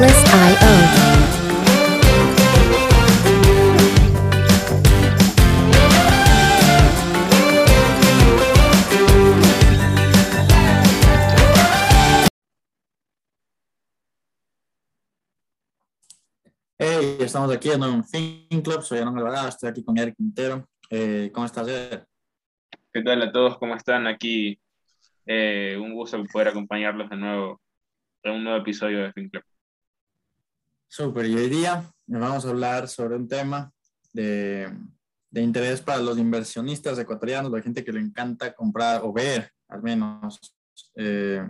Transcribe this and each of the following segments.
Atlas.io. Hey, estamos aquí en un Fin Club, soy Aaron Alvarado, estoy aquí con Eric Quintero. Eh, ¿Cómo estás, Eric? ¿Qué tal a todos? ¿Cómo están? Aquí eh, un gusto poder acompañarlos de nuevo en un nuevo episodio de Fin Club. Súper, y hoy día vamos a hablar sobre un tema de, de interés para los inversionistas ecuatorianos, la gente que le encanta comprar o ver al menos eh,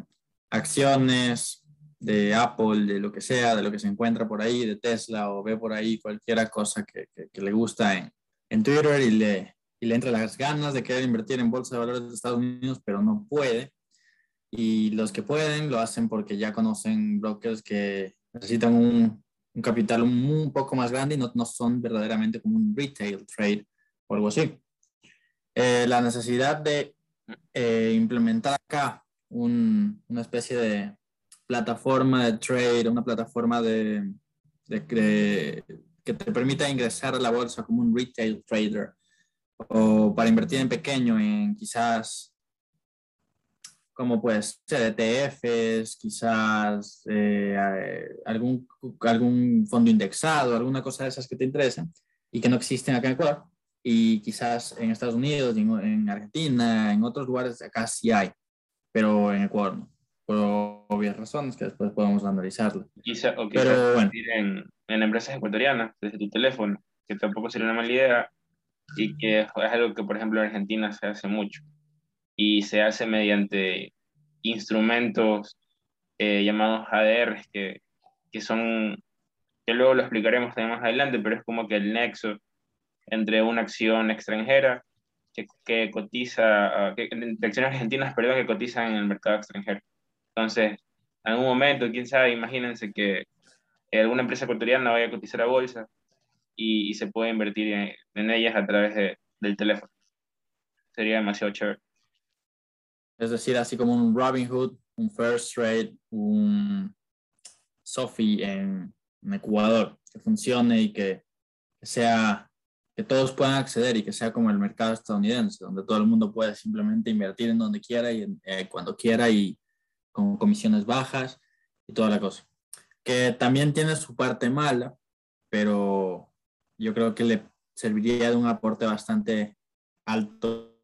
acciones de Apple, de lo que sea, de lo que se encuentra por ahí, de Tesla o ve por ahí cualquier cosa que, que, que le gusta en, en Twitter y le, y le entra las ganas de querer invertir en bolsa de valores de Estados Unidos, pero no puede. Y los que pueden lo hacen porque ya conocen brokers que necesitan un, un capital un, poco más grande y no, no, son verdaderamente como un retail trade o algo así. Eh, la necesidad de eh, implementar acá un, una especie de plataforma de trade, una plataforma de, de, de, que te permita ingresar a la bolsa como un retail trader o para invertir en pequeño, en quizás como pues ETFs, quizás eh, algún, algún fondo indexado, alguna cosa de esas que te interesen y que no existen acá en Ecuador. Y quizás en Estados Unidos, en, en Argentina, en otros lugares acá sí hay, pero en Ecuador no por obvias razones que después podemos analizarlo. Quizá, o quizá Pero, bueno. en, en, empresas ecuatorianas desde tu teléfono, que tampoco sería una mala idea y que es algo que, por ejemplo, en Argentina se hace mucho y se hace mediante instrumentos eh, llamados ADR, que, que son, que luego lo explicaremos también más adelante, pero es como que el nexo entre una acción extranjera que, que cotiza, que, entre acciones argentinas, perdón, que cotizan en el mercado extranjero. Entonces, en algún momento, quién sabe, imagínense que alguna empresa ecuatoriana vaya a cotizar a bolsa y, y se puede invertir en, en, ellas a través de, del teléfono. Sería demasiado chévere. Es decir, así como un Robinhood, un First Trade, un Sophie en, Ecuador, que funcione y que sea que todos puedan acceder y que sea como el mercado estadounidense, donde todo el mundo puede simplemente invertir en donde quiera y eh, cuando quiera y con comisiones bajas y toda la cosa. Que también tiene su parte mala, pero yo creo que le serviría de un aporte bastante alto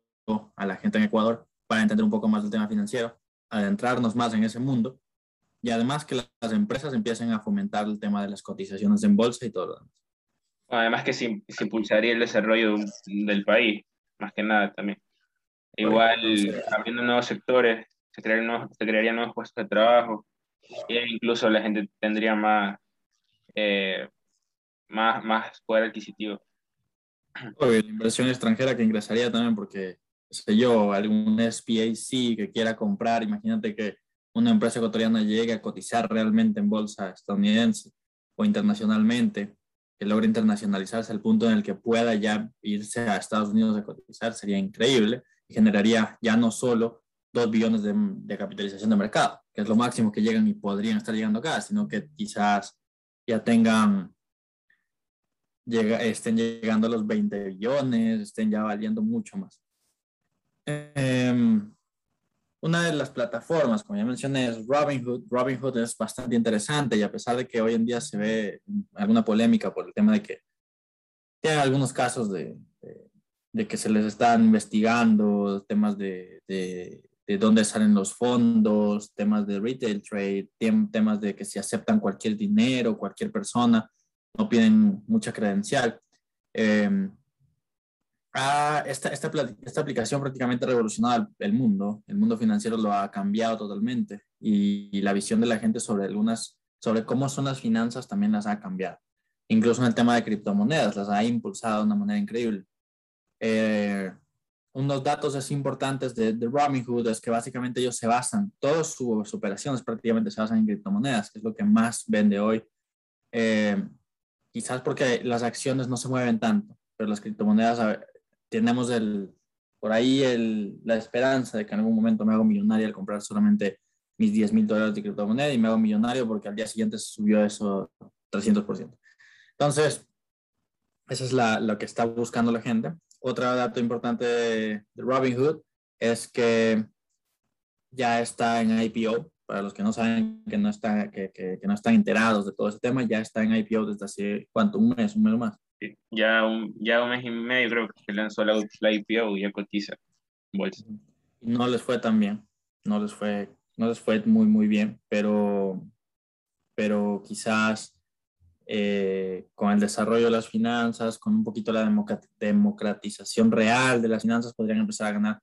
a la gente en Ecuador para entender un poco más del tema financiero, adentrarnos más en ese mundo y además que las empresas empiecen a fomentar el tema de las cotizaciones en bolsa y todo lo demás. Además que se, se impulsaría el desarrollo del país, más que nada también. Igual, abriendo nuevos sectores, se crearían nuevos, se crearían nuevos puestos de trabajo e incluso la gente tendría más, eh, más, más poder adquisitivo. La inversión extranjera que ingresaría también porque, sé yo, algún SPAC que quiera comprar, imagínate que una empresa ecuatoriana llegue a cotizar realmente en bolsa estadounidense o internacionalmente, que logre internacionalizarse al punto en el que pueda ya irse a Estados Unidos a cotizar, sería increíble y generaría ya no solo 2 billones de, de, capitalización de mercado, que es lo máximo que llegan y podrían estar llegando acá, sino que quizás ya tengan, llega, estén llegando a los 20 billones, estén ya valiendo mucho más. Eh, una de las plataformas, como ya mencioné, es Robinhood. Robinhood es bastante interesante y a pesar de que hoy en día se ve alguna polémica por el tema de que tiene algunos casos de, de, de que se les están investigando temas de, de, de dónde salen los fondos, temas de retail trade, temas de que si aceptan cualquier dinero, cualquier persona, no piden mucha credencial. Eh, ah, esta, esta, esta, aplicación prácticamente ha revolucionado el mundo, el mundo financiero lo ha cambiado totalmente y, y, la visión de la gente sobre algunas, sobre cómo son las finanzas también las ha cambiado. Incluso en el tema de criptomonedas, las ha impulsado de una manera increíble. Eh, unos datos importantes de, de Robinhood es que básicamente ellos se basan, todas sus operaciones prácticamente se basan en criptomonedas, que es lo que más vende hoy. Eh, quizás porque las acciones no se mueven tanto, pero las criptomonedas, tenemos el, por ahí el, la esperanza de que en algún momento me hago millonario al comprar solamente mis 10 mil dólares de criptomoneda y me hago millonario porque al día siguiente subió eso 300%. Entonces, eso es la, lo que está buscando la gente. Otro dato importante de, Robinhood es que ya está en IPO. Para los que no saben, que no, está, que, que, no están enterados de todo ese tema, ya está en IPO desde hace, ¿cuánto? ¿Un mes? ¿Un mes más? Ya, un, ya un mes y medio creo que lanzó la, la IPO y ya cotiza bolsa. No les fue tan bien. No les fue, no les fue muy, muy bien, pero, pero quizás eh, con el desarrollo de las finanzas, con un poquito la democratización real de las finanzas, podrían empezar a ganar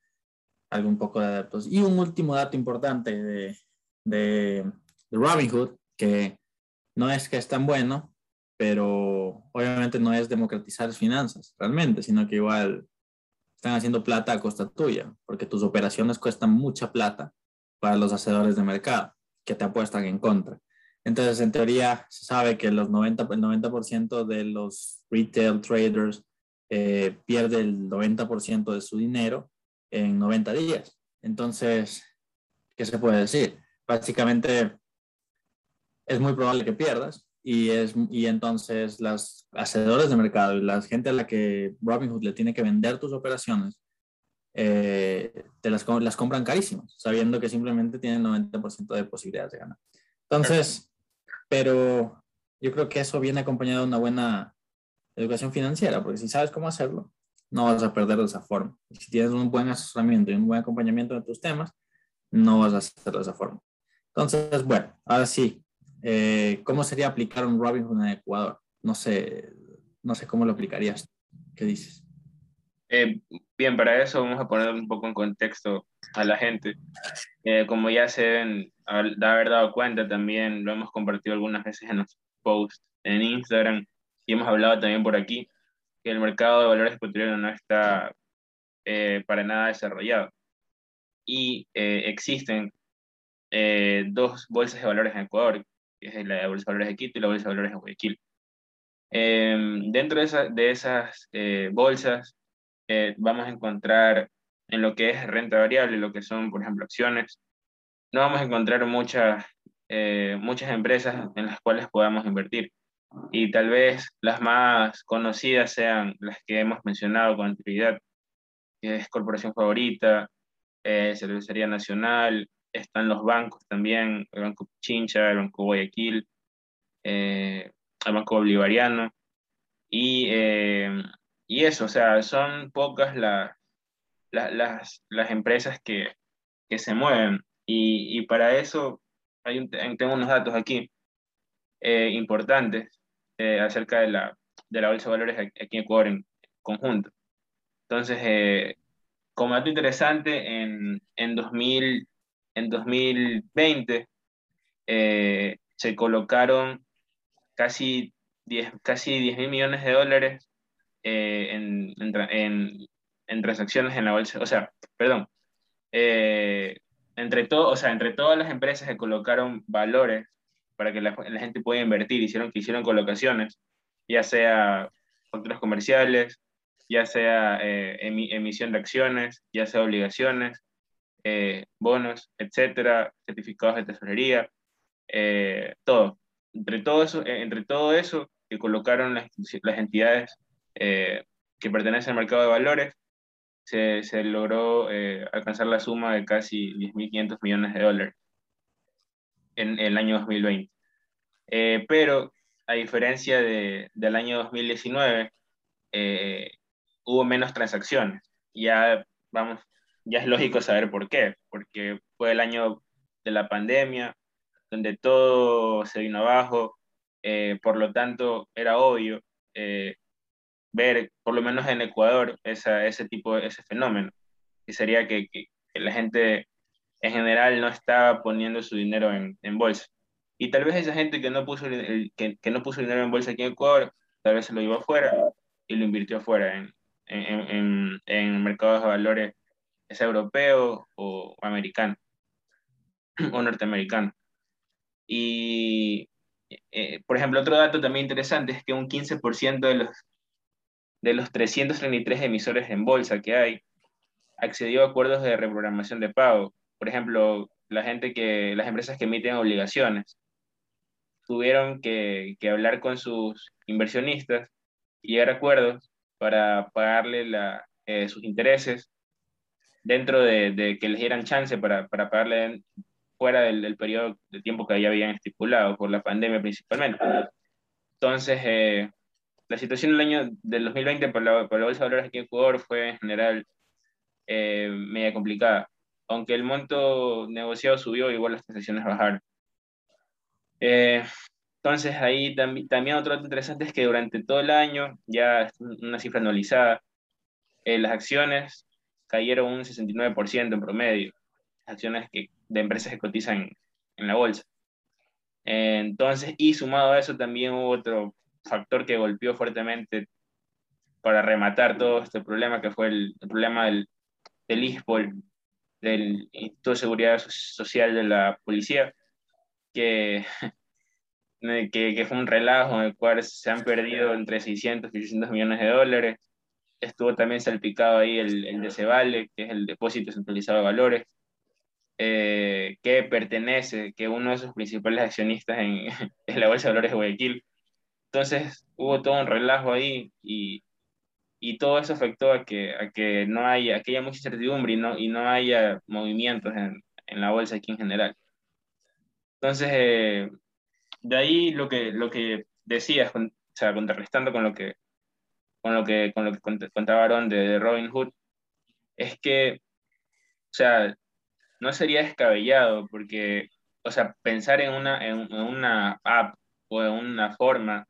algún poco de adeptos. Y un último dato importante de, de, de Robinhood, que no es que es tan bueno, pero obviamente no es democratizar las finanzas realmente, sino que igual están haciendo plata a costa tuya, porque tus operaciones cuestan mucha plata para los hacedores de mercado que te apuestan en contra. Entonces, en teoría, se sabe que los 90, el 90% de los retail traders eh, pierde el 90% de su dinero en 90 días. Entonces, ¿qué se puede decir? Básicamente, es muy probable que pierdas y, es, y entonces los hacedores de mercado y la gente a la que Robinhood le tiene que vender tus operaciones, eh, te las, las compran carísimas, sabiendo que simplemente tienen 90% de posibilidades de ganar. Entonces, pero yo creo que eso viene acompañado de una buena educación financiera, porque si sabes cómo hacerlo, no vas a perder de esa forma. Si tienes un buen asesoramiento y un buen acompañamiento de tus temas, no vas a hacerlo de esa forma. Entonces, bueno, ahora sí, eh, ¿cómo sería aplicar un Robinhood en Ecuador? No sé, no sé cómo lo aplicarías. ¿Qué dices? Eh, bien, para eso vamos a poner un poco en contexto a la gente. Eh, como ya se deben haber dado cuenta, también lo hemos compartido algunas veces en los posts en Instagram y hemos hablado también por aquí, que el mercado de valores ecuatoriano no está eh, para nada desarrollado. Y eh, existen dos bolsas de valores en Ecuador, que es la Bolsa de Valores de Quito y la Bolsa de Valores de Guayaquil. Em, dentro de, de esas bolsas vamos a encontrar en lo que es renta variable, lo que son, por ejemplo, acciones, no vamos a encontrar muchas, eh, muchas empresas en las cuales podamos invertir. Y tal vez las más conocidas sean las que hemos mencionado con anterioridad, que es Corporación Favorita, eh, Cervecería Nacional, están los bancos también, el Banco Chincha, el Banco Guayaquil, eh, el Banco Bolivariano. Y, eh, y eso, o sea, son pocas las, las, empresas que, que, se mueven. Y, y para eso hay tengo unos datos aquí eh, importantes acerca de la, de la bolsa de valores aquí en Ecuador en conjunto. Entonces, como dato interesante, en, en, 2000, en 2020 se colocaron casi 10, casi 10 mil millones de dólares en, en, en transacciones en la bolsa, o sea, perdón, eh, entre, todo, o sea, entre todas las empresas que colocaron valores para que la, gente pueda invertir, hicieron, hicieron colocaciones, ya sea facturas comerciales, ya sea eh, emisión de acciones, ya sea obligaciones, eh, bonos, etcétera, certificados de tesorería, todo. Entre todo eso, entre todo eso que colocaron las, las entidades que pertenecen al mercado de valores, se, se logró eh, alcanzar la suma de casi 10.500 millones de dólares en, el año 2020. Eh, pero a diferencia de, del año 2019, eh, hubo menos transacciones. Ya, vamos, ya es lógico saber por qué, porque fue el año de la pandemia, donde todo se vino abajo, por lo tanto era obvio ver, por lo menos en Ecuador, esa, ese tipo, ese fenómeno, que sería que, que, la gente en general no estaba poniendo su dinero en, en bolsa. Y tal vez esa gente que no, puso el, que, que, no puso dinero en bolsa aquí en Ecuador, tal vez se lo llevó afuera y lo invirtió afuera en, en, en mercados de valores, es europeo o americano o norteamericano. Y, eh, por ejemplo, otro dato también interesante es que un 15% de los de los 333 emisores en bolsa que hay, accedió a acuerdos de reprogramación de pago. Por ejemplo, la gente que, las empresas que emiten obligaciones tuvieron que, hablar con sus inversionistas y llegar a acuerdos para pagarle la, eh, sus intereses dentro de, de, que les dieran chance para, para pagarle fuera del, del, periodo de tiempo que ya habían estipulado, por la pandemia principalmente. Entonces, eh, la situación del año del 2020 para la, para la bolsa de valores aquí en Ecuador fue en general eh, media complicada. Aunque el monto negociado subió, igual las transacciones bajaron. Eh, entonces ahí también, también otro dato interesante es que durante todo el año, ya una cifra anualizada, eh, las acciones cayeron un 69% en promedio, acciones que, de empresas que cotizan en, la bolsa. entonces, y sumado a eso también hubo otro factor que golpeó fuertemente para rematar todo este problema, que fue el, el problema del, del ISPOL, del Instituto de Seguridad Social de la Policía, que, que, que, fue un relajo en el cual se han perdido entre 600 y 800 millones de dólares. Estuvo también salpicado ahí el, el DCVALE, que es el Depósito Centralizado de Valores, eh, que pertenece, que uno de sus principales accionistas en, en la Bolsa de Valores de Guayaquil. Entonces hubo todo un relajo ahí y y todo eso afectó a que, a que no haya, a que haya mucha incertidumbre y no, y no haya movimientos en, en la bolsa aquí en general. Entonces, eh, de ahí lo que, lo que decías, o sea, contrarrestando con lo que, con lo que, con lo que contaba de, Robin Hood, es que, o sea, no sería descabellado porque, o sea, pensar en una, en, una app o en una forma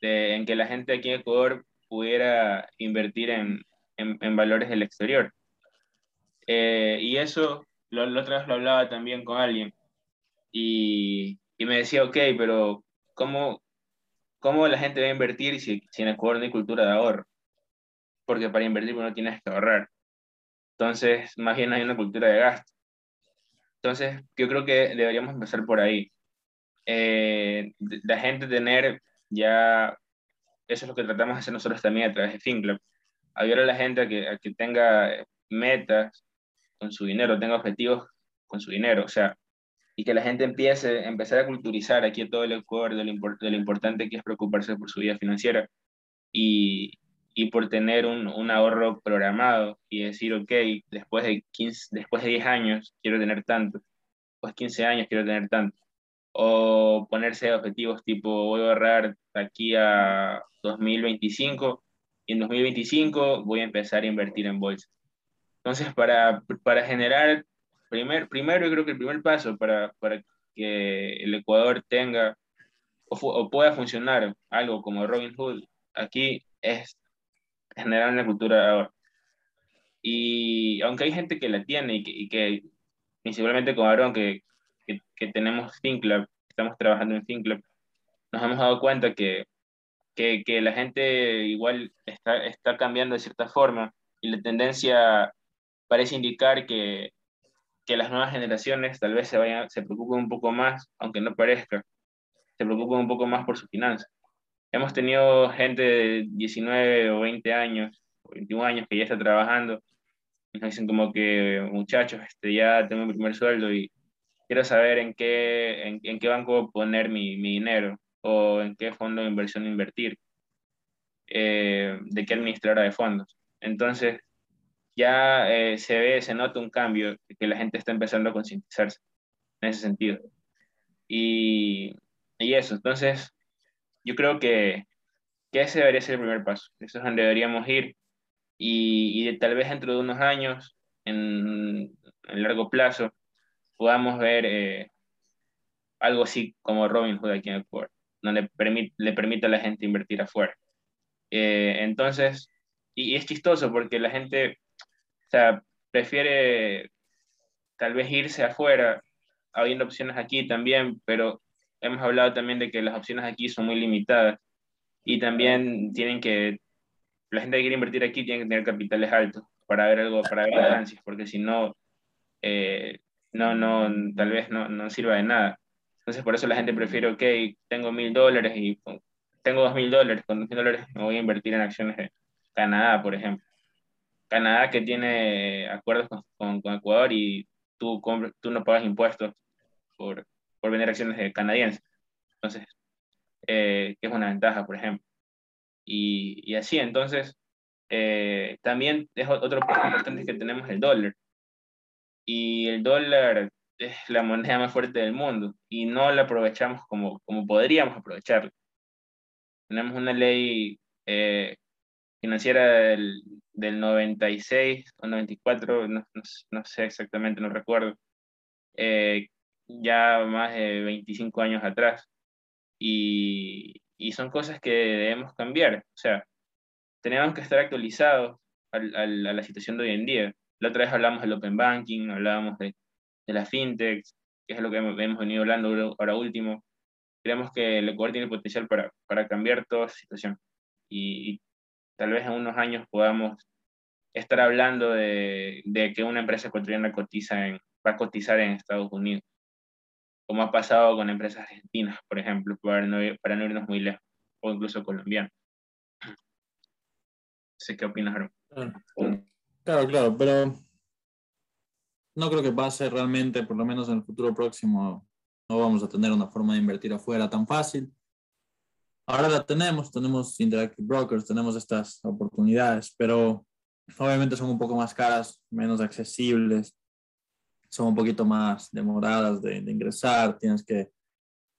de, en que la gente aquí en Ecuador pudiera invertir en, en, valores del exterior. Eh, y eso, la otra vez lo hablaba también con alguien y, y me decía, ok, pero ¿cómo, ¿cómo la gente va a invertir si, si en Ecuador cultura de ahorro? Porque para invertir uno tienes que ahorrar. Entonces, más bien hay una cultura de gasto. Entonces, yo creo que deberíamos empezar por ahí. Eh, la gente tener ya eso es lo que tratamos de hacer nosotros también a través de FinClub. Ayudar a la gente que, a que tenga metas con su dinero, tenga objetivos con su dinero, o sea, y que la gente empiece, empezar a culturizar aquí todo el Ecuador de lo, de lo importante que es preocuparse por su vida financiera y, y por tener un, un, ahorro programado y decir, ok, después de, 15, después de 10 años quiero tener tanto, después de 15 años quiero tener tanto o ponerse objetivos tipo voy a ahorrar aquí a 2025 y en 2025 voy a empezar a invertir en bolsa. Entonces, para, para generar, primer, primero creo que el primer paso para, para que el Ecuador tenga o, o, pueda funcionar algo como Robin Hood aquí es generar una cultura de ahorro. Y aunque hay gente que la tiene y que, y que principalmente con Aaron, que, que, que tenemos FinClub, estamos trabajando en FinClub, nos hemos dado cuenta que, que, la gente igual está, está cambiando de cierta forma y la tendencia parece indicar que, que las nuevas generaciones tal vez se, vayan, se preocupen un poco más, aunque no parezca, se preocupen un poco más por su finanzas. Hemos tenido gente de 19 o 20 años, o 21 años que ya está trabajando, y nos dicen como que, muchachos, este, ya tengo mi primer sueldo y quiero saber en qué, en, qué banco poner mi, mi, dinero o en qué fondo de inversión invertir, eh, de qué administradora de fondos. Entonces, ya eh, se ve, se nota un cambio, que la gente está empezando a concientizarse en ese sentido. Y, y eso, entonces, yo creo que, que, ese debería ser el primer paso. Eso es donde deberíamos ir. Y, y tal vez dentro de unos años, en, en largo plazo, podamos ver eh, algo así como Robin Hood aquí en Ecuador, donde permite, le permite a la gente invertir afuera. Eh, entonces, y, y, es chistoso porque la gente, sea, prefiere tal vez irse afuera, habiendo opciones aquí también, pero hemos hablado también de que las opciones aquí son muy limitadas y también tienen que, la gente que quiere invertir aquí tiene que tener capitales altos para ver algo, para ver ganancias, porque si no, eh, no, no, tal vez no, no sirva de nada. Entonces por eso la gente prefiere, ok, tengo mil dólares y tengo dos mil dólares, con dos mil dólares me voy a invertir en acciones de Canadá, por ejemplo. Canadá que tiene acuerdos con, con, Ecuador y tú, tú no pagas impuestos por, por vender acciones canadienses. Entonces, eh, que es una ventaja, por ejemplo. Y, y así, entonces, eh, también es otro punto importante que tenemos el dólar. Y el dólar es la moneda más fuerte del mundo y no la aprovechamos como, como podríamos aprovecharla. Tenemos una ley eh, financiera del, del, 96 o 94, no, no, sé exactamente, no recuerdo, eh, ya más de 25 años atrás. Y, y, son cosas que debemos cambiar. O sea, tenemos que estar actualizados a, a, la situación de hoy en día. La otra vez hablamos del open banking, hablábamos de, de la fintech, que es lo que hemos venido hablando ahora último. Creemos que el Ecuador tiene potencial para, para cambiar toda esa situación. Y, tal vez en unos años podamos estar hablando de, de que una empresa ecuatoriana cotiza en, va a cotizar en Estados Unidos, como ha pasado con empresas argentinas, por ejemplo, para no, para no irnos muy lejos, o incluso colombianas. qué opinas, Claro, claro, pero no creo que pase realmente, por lo menos en el futuro próximo, no vamos a tener una forma de invertir afuera tan fácil. Ahora la tenemos, tenemos Interactive Brokers, tenemos estas oportunidades, pero obviamente son un poco más caras, menos accesibles, son un poquito más demoradas de, de ingresar, tienes que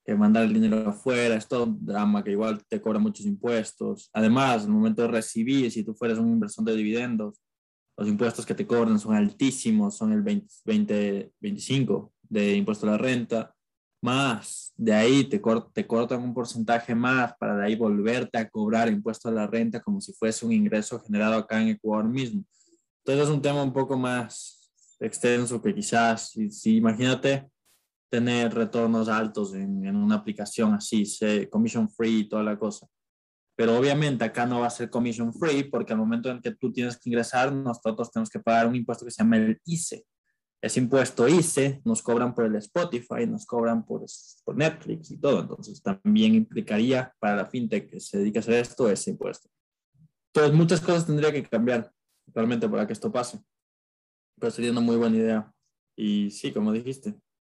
que mandar el dinero afuera, es todo un drama que igual te cobra muchos impuestos. Además, en el momento de recibir, si tú fueres un inversor de dividendos, los impuestos que te cobran son altísimos, son el 20, 20 25 de impuesto a la renta, más de ahí te, te cortan un porcentaje más para de ahí volverte a cobrar impuesto a la renta como si fuese un ingreso generado acá en Ecuador mismo. Entonces es un tema un poco más extenso que quizás, si, si imagínate, tener retornos altos en, en una aplicación así, commission free y toda la cosa. Pero obviamente acá no va a ser commission free porque al momento en que tú tienes que ingresar, nosotros tenemos que pagar un impuesto que se llama el ICE. Ese impuesto ICE nos cobran por el Spotify, nos cobran por, por Netflix y todo. Entonces también implicaría para la fintech que se dedica a hacer esto ese impuesto. Entonces muchas cosas tendría que cambiar realmente para que esto pase. Pero sería una muy buena idea. Y sí, como dijiste,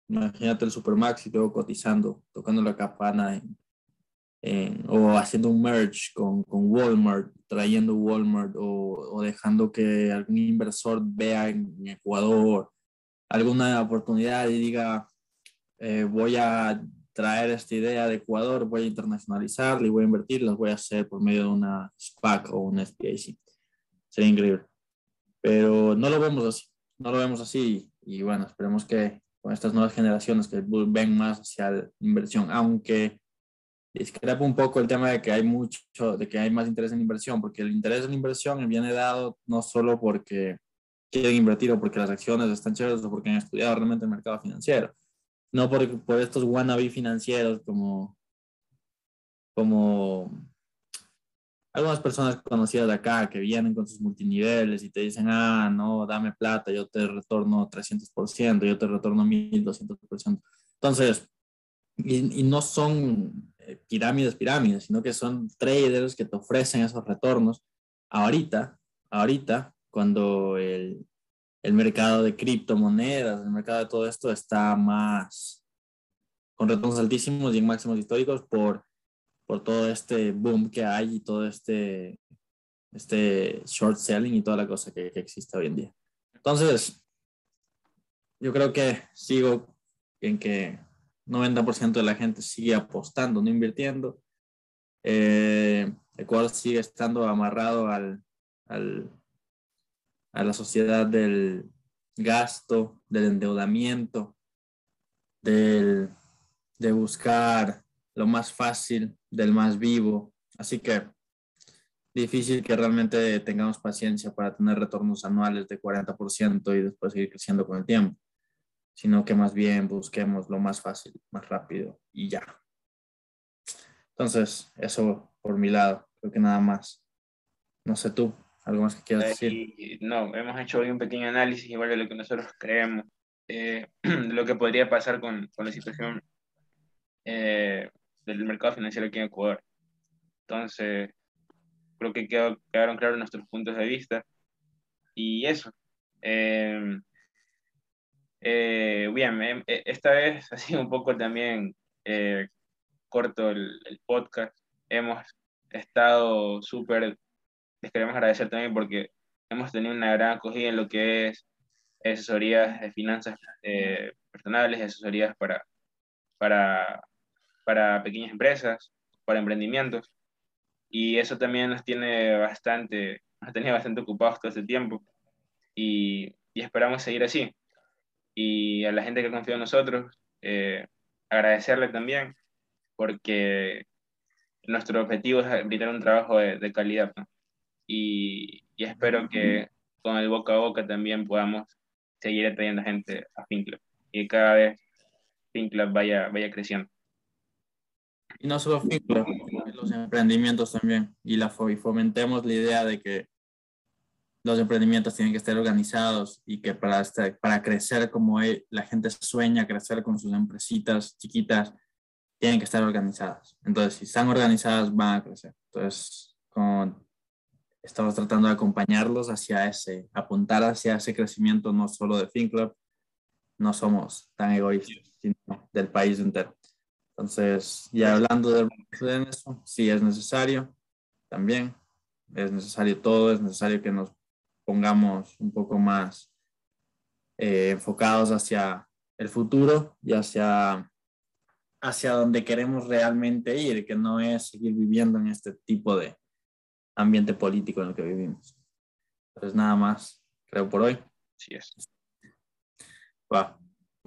Imagínate el Supermax y luego cotizando, tocando la campana o haciendo un merge con, con Walmart, trayendo Walmart o, o, dejando que algún inversor vea en, Ecuador alguna oportunidad y diga, eh, voy a traer esta idea de Ecuador, voy a internacionalizarla y voy a invertir, las voy a hacer por medio de una SPAC o una SPAC. Sería increíble. Pero no lo vemos así, no lo vemos así y bueno, esperemos que con estas nuevas generaciones que ven más hacia la inversión, aunque discrepo un poco el tema de que hay mucho, de que hay más interés en inversión, porque el interés en inversión viene dado no solo porque quieren invertir o porque las acciones están chéveres o porque han estudiado realmente el mercado financiero, no por, por estos wannabe financieros como, como algunas personas conocidas de acá que vienen con sus multiniveles y te dicen, ah, no, dame plata, yo te retorno 300%, yo te retorno 1200%. Entonces, y, y no son eh, pirámides, pirámides, sino que son traders que te ofrecen esos retornos. Ahorita, ahorita, cuando el, el mercado de criptomonedas, el mercado de todo esto está más con retornos altísimos y en máximos históricos por por todo este boom que hay y todo este, este short selling y toda la cosa que, que existe hoy en día. Entonces, yo creo que sigo en que 90% de la gente sigue apostando, no invirtiendo. Eh, Ecuador sigue estando amarrado al, al, a la sociedad del gasto, del endeudamiento, del, de buscar lo más fácil del más vivo. Así que difícil que realmente tengamos paciencia para tener retornos anuales de 40% y después seguir creciendo con el tiempo, sino que más bien busquemos lo más fácil, más rápido y ya. Entonces, eso por mi lado, creo que nada más. No sé tú, algo más que quieras decir. No, hemos hecho hoy un pequeño análisis igual de lo que nosotros creemos, eh, de lo que podría pasar con, con la situación eh, del mercado financiero aquí en Ecuador. Entonces, creo que quedaron claros nuestros puntos de vista. Y eso. Eh, Eh, bien, em, e, esta vez ha sido un poco también eh, corto el, el, podcast. Hemos estado súper, les queremos agradecer también porque hemos tenido una gran acogida en lo que es asesorías de finanzas eh, personales, asesorías para, para, para pequeñas empresas, para emprendimientos. Y eso también nos tiene bastante, nos tenía bastante ocupados todo este tiempo. Y, y, esperamos seguir así. Y a la gente que confía en nosotros, eh, agradecerle también, porque nuestro objetivo es brindar un trabajo de, de calidad. ¿no? Y, y, espero que con el boca a boca también podamos seguir atrayendo gente a FinClub y cada vez FinClub vaya, vaya creciendo. Y no solo FinClub, los emprendimientos también. Y, la, y fomentemos la idea de que los emprendimientos tienen que estar organizados y que para, para crecer como la gente sueña crecer con sus empresitas chiquitas, tienen que estar organizadas. Entonces, si están organizadas, van a crecer. Entonces, con, estamos tratando de acompañarlos hacia ese, apuntar hacia ese crecimiento no solo de FinClub, no somos tan egoístas, sino del país entero. Entonces, ya hablando de eso, sí es necesario también, es necesario todo, es necesario que nos pongamos un poco más eh, enfocados hacia el futuro y hacia, hacia donde queremos realmente ir, que no es seguir viviendo en este tipo de ambiente político en el que vivimos. Entonces, nada más, creo por hoy. Sí es.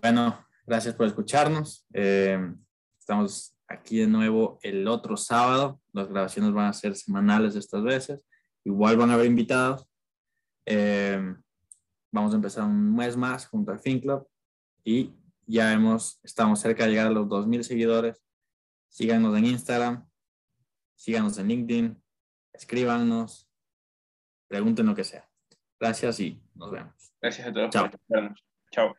Bueno, gracias por escucharnos. Eh, estamos aquí de nuevo el otro sábado. Las grabaciones van a ser semanales estas veces. Igual van a haber invitados. Eh, vamos a empezar un mes más junto al Fin Club y ya hemos, estamos cerca de llegar a los 2.000 seguidores. Síganos en Instagram, síganos en LinkedIn, escríbanos, pregunten lo que sea. Gracias y nos vemos. Gracias a todos Chao. por Chao.